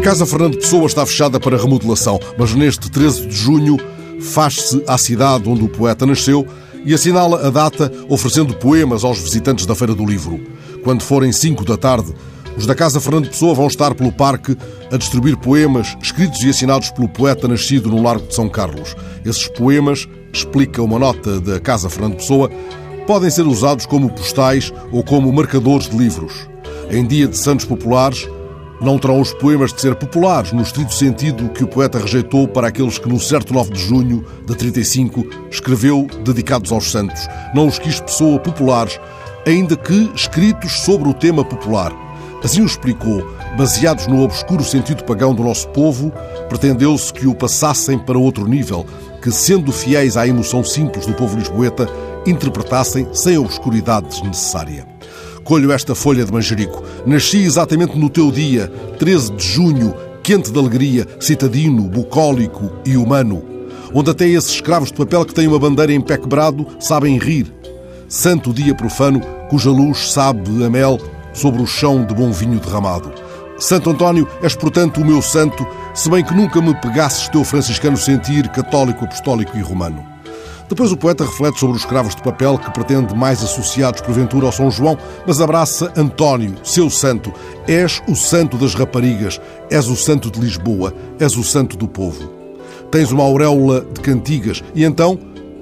Casa Fernando Pessoa está fechada para remodelação, mas neste 13 de junho faz-se à cidade onde o poeta nasceu e assinala a data oferecendo poemas aos visitantes da Feira do Livro. Quando forem 5 da tarde, os da Casa Fernando Pessoa vão estar pelo parque a distribuir poemas escritos e assinados pelo poeta nascido no Largo de São Carlos. Esses poemas, explica uma nota da Casa Fernando Pessoa, podem ser usados como postais ou como marcadores de livros. Em dia de santos populares, não terão os poemas de ser populares, no estrito sentido que o poeta rejeitou para aqueles que, no certo 9 de junho de 35, escreveu dedicados aos santos. Não os quis pessoa populares, ainda que escritos sobre o tema popular. Assim o explicou, baseados no obscuro sentido pagão do nosso povo, pretendeu-se que o passassem para outro nível, que, sendo fiéis à emoção simples do povo lisboeta, interpretassem sem a obscuridade desnecessária. Colho esta folha de manjerico. Nasci exatamente no teu dia, 13 de junho, quente de alegria, citadino, bucólico e humano, onde até esses escravos de papel que têm uma bandeira em pé quebrado sabem rir. Santo dia profano, cuja luz sabe a mel sobre o chão de bom vinho derramado. Santo António, és portanto o meu santo, se bem que nunca me pegasses teu franciscano sentir católico, apostólico e romano. Depois o poeta reflete sobre os escravos de papel que pretende mais associados porventura ao São João, mas abraça António, seu santo. És o santo das raparigas, és o santo de Lisboa, és o santo do povo. Tens uma auréola de cantigas e então,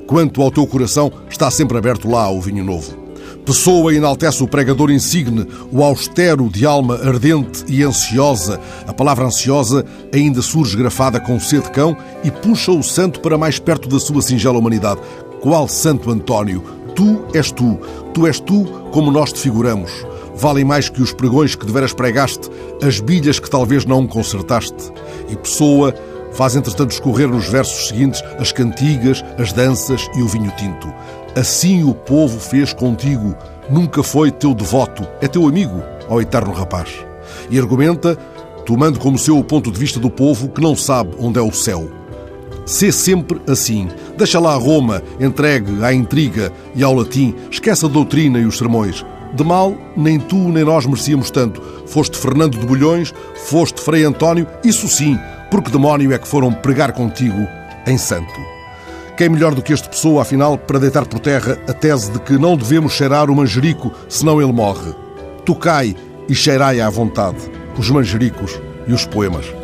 quanto ao teu coração, está sempre aberto lá o vinho novo. Pessoa enaltece o pregador insigne, o austero de alma ardente e ansiosa. A palavra ansiosa ainda surge grafada com C de cão e puxa o santo para mais perto da sua singela humanidade. Qual Santo António? Tu és tu, tu és tu como nós te figuramos. Valem mais que os pregões que deveras pregaste, as bilhas que talvez não consertaste. E Pessoa faz entretanto escorrer nos versos seguintes as cantigas, as danças e o vinho tinto. Assim o povo fez contigo, nunca foi teu devoto, é teu amigo, ó eterno rapaz. E argumenta, tomando como seu o ponto de vista do povo que não sabe onde é o céu. Sê sempre assim. Deixa lá a Roma, entregue à intriga e ao latim, esquece a doutrina e os sermões. De mal, nem tu nem nós merecíamos tanto. Foste Fernando de Bulhões, foste Frei António, isso sim, porque demónio é que foram pregar contigo em santo. Quem melhor do que este pessoa, afinal, para deitar por terra a tese de que não devemos cheirar o manjerico, senão ele morre? Tocai e cheirai à vontade os manjericos e os poemas.